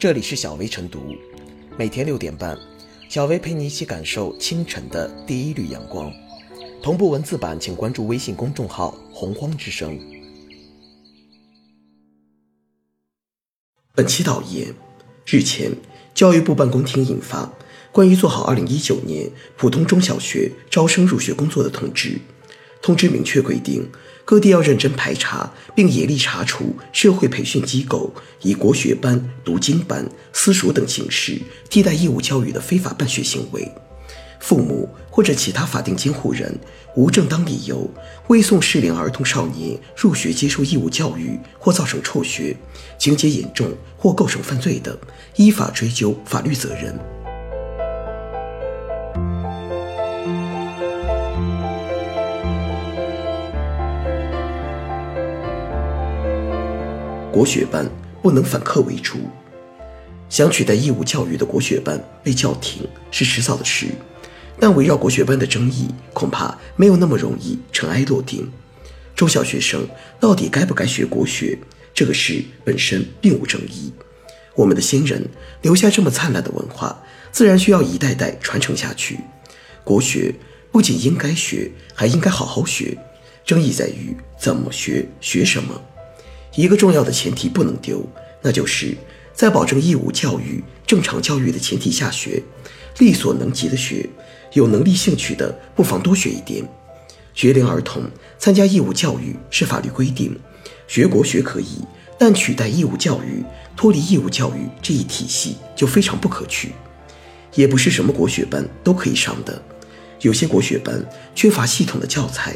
这里是小薇晨读，每天六点半，小薇陪你一起感受清晨的第一缕阳光。同步文字版，请关注微信公众号“洪荒之声”。本期导言：日前，教育部办公厅印发《关于做好二零一九年普通中小学招生入学工作的通知》，通知明确规定。各地要认真排查，并严厉查处社会培训机构以国学班、读经班、私塾等形式替代义务教育的非法办学行为。父母或者其他法定监护人无正当理由未送适龄儿童少年入学接受义务教育或造成辍学，情节严重或构成犯罪的，依法追究法律责任。国学班不能反客为主，想取代义务教育的国学班被叫停是迟早的事，但围绕国学班的争议恐怕没有那么容易尘埃落定。中小学生到底该不该学国学，这个事本身并无争议。我们的先人留下这么灿烂的文化，自然需要一代代传承下去。国学不仅应该学，还应该好好学。争议在于怎么学，学什么。一个重要的前提不能丢，那就是在保证义务教育、正常教育的前提下学，力所能及的学，有能力、兴趣的不妨多学一点。学龄儿童参加义务教育是法律规定，学国学可以，但取代义务教育、脱离义务教育这一体系就非常不可取。也不是什么国学班都可以上的，有些国学班缺乏系统的教材，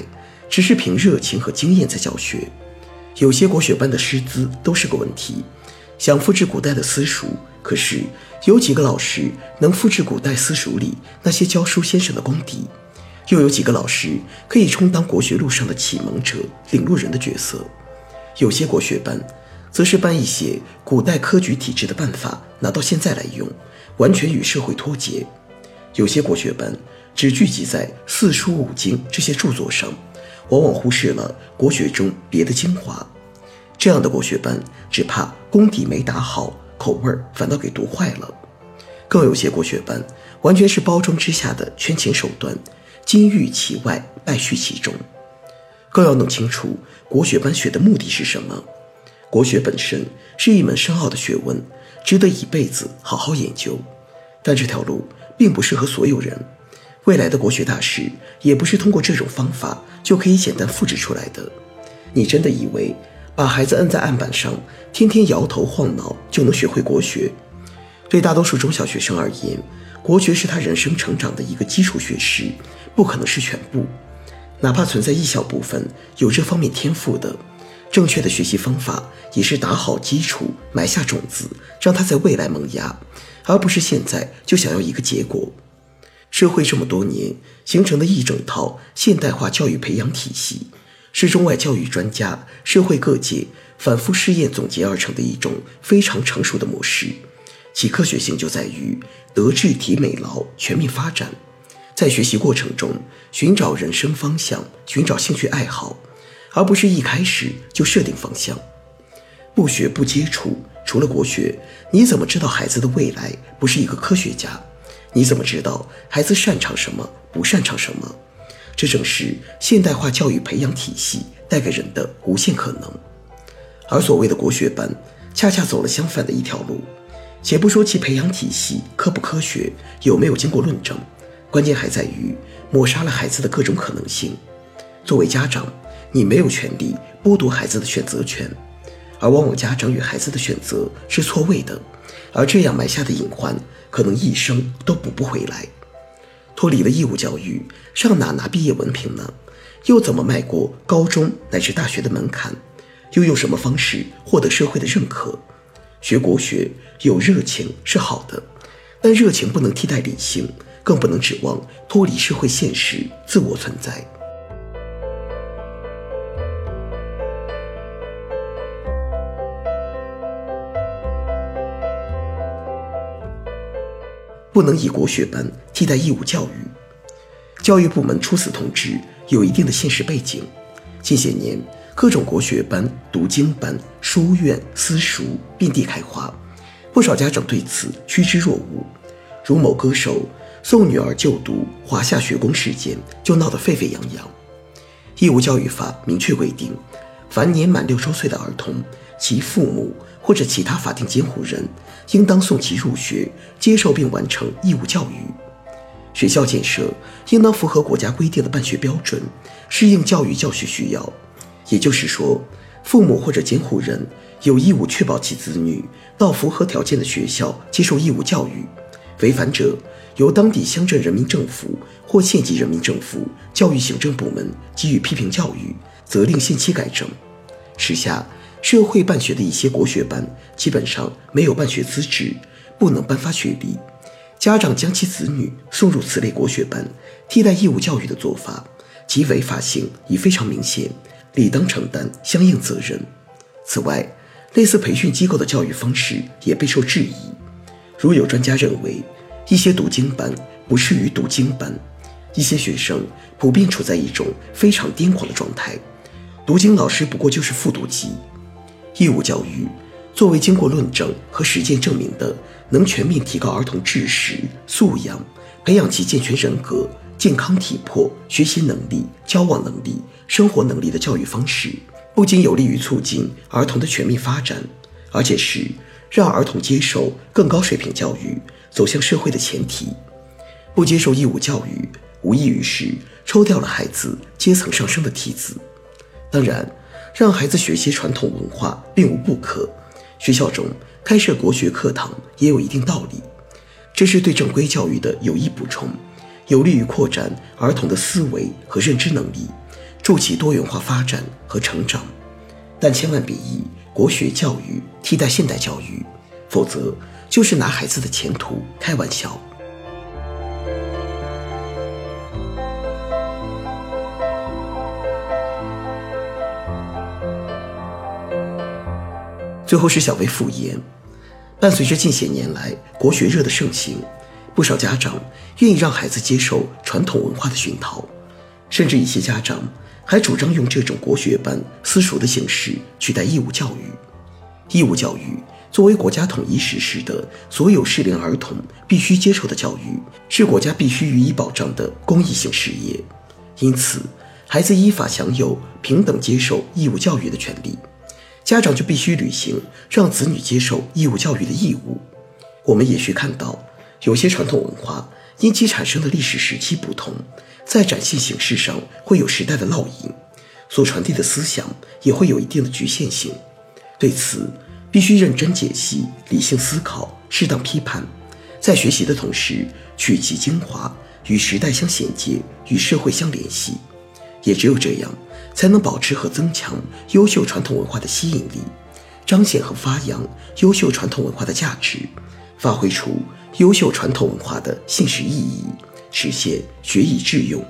只是凭热情和经验在教学。有些国学班的师资都是个问题，想复制古代的私塾，可是有几个老师能复制古代私塾里那些教书先生的功底？又有几个老师可以充当国学路上的启蒙者、领路人的角色？有些国学班，则是搬一些古代科举体制的办法拿到现在来用，完全与社会脱节。有些国学班只聚集在四书五经这些著作上。往往忽视了国学中别的精华，这样的国学班只怕功底没打好，口味儿反倒给读坏了。更有些国学班完全是包装之下的圈钱手段，金玉其外，败絮其中。更要弄清楚国学班学的目的是什么。国学本身是一门深奥的学问，值得一辈子好好研究，但这条路并不适合所有人。未来的国学大师也不是通过这种方法就可以简单复制出来的。你真的以为把孩子摁在案板上，天天摇头晃脑就能学会国学？对大多数中小学生而言，国学是他人生成长的一个基础学识，不可能是全部。哪怕存在一小部分有这方面天赋的，正确的学习方法也是打好基础，埋下种子，让他在未来萌芽，而不是现在就想要一个结果。社会这么多年形成的一整套现代化教育培养体系，是中外教育专家、社会各界反复试验总结而成的一种非常成熟的模式。其科学性就在于德智体美劳全面发展，在学习过程中寻找人生方向，寻找兴趣爱好，而不是一开始就设定方向。不学不接触，除了国学，你怎么知道孩子的未来不是一个科学家？你怎么知道孩子擅长什么，不擅长什么？这正是现代化教育培养体系带给人的无限可能。而所谓的国学班，恰恰走了相反的一条路。且不说其培养体系科不科学，有没有经过论证，关键还在于抹杀了孩子的各种可能性。作为家长，你没有权利剥夺孩子的选择权，而往往家长与孩子的选择是错位的，而这样埋下的隐患。可能一生都补不回来。脱离了义务教育，上哪拿毕业文凭呢？又怎么迈过高中乃至大学的门槛？又用什么方式获得社会的认可？学国学有热情是好的，但热情不能替代理性，更不能指望脱离社会现实自我存在。不能以国学班替代义务教育。教育部门出此通知有一定的现实背景。近些年，各种国学班、读经班、书院、私塾遍地开花，不少家长对此趋之若鹜。如某歌手送女儿就读华夏学宫事件，就闹得沸沸扬扬。义务教育法明确规定，凡年满六周岁的儿童，其父母或者其他法定监护人，应当送其入学，接受并完成义务教育。学校建设应当符合国家规定的办学标准，适应教育教学需要。也就是说，父母或者监护人有义务确保其子女到符合条件的学校接受义务教育，违反者由当地乡镇人民政府或县级人民政府教育行政部门给予批评教育，责令限期改正。时下社会办学的一些国学班基本上没有办学资质，不能颁发学历。家长将其子女送入此类国学班，替代义务教育的做法，其违法性已非常明显，理当承担相应责任。此外，类似培训机构的教育方式也备受质疑。如有专家认为，一些读经班不适于读经班，一些学生普遍处在一种非常癫狂的状态，读经老师不过就是复读机。义务教育。作为经过论证和实践证明的能全面提高儿童知识素养、培养其健全人格、健康体魄、学习能力、交往能力、生活能力的教育方式，不仅有利于促进儿童的全面发展，而且是让儿童接受更高水平教育、走向社会的前提。不接受义务教育，无异于是抽掉了孩子阶层上升的梯子。当然，让孩子学习传统文化并无不可。学校中开设国学课堂也有一定道理，这是对正规教育的有益补充，有利于扩展儿童的思维和认知能力，助其多元化发展和成长。但千万别以国学教育替代现代教育，否则就是拿孩子的前途开玩笑。最后是小薇复言，伴随着近些年来国学热的盛行，不少家长愿意让孩子接受传统文化的熏陶，甚至一些家长还主张用这种国学班私塾的形式取代义务教育。义务教育作为国家统一实施的所有适龄儿童必须接受的教育，是国家必须予以保障的公益性事业，因此，孩子依法享有平等接受义务教育的权利。家长就必须履行让子女接受义务教育的义务。我们也需看到，有些传统文化因其产生的历史时期不同，在展现形式上会有时代的烙印，所传递的思想也会有一定的局限性。对此，必须认真解析、理性思考、适当批判，在学习的同时取其精华，与时代相衔接，与社会相联系。也只有这样。才能保持和增强优秀传统文化的吸引力，彰显和发扬优秀传统文化的价值，发挥出优秀传统文化的现实意义，实现学以致用。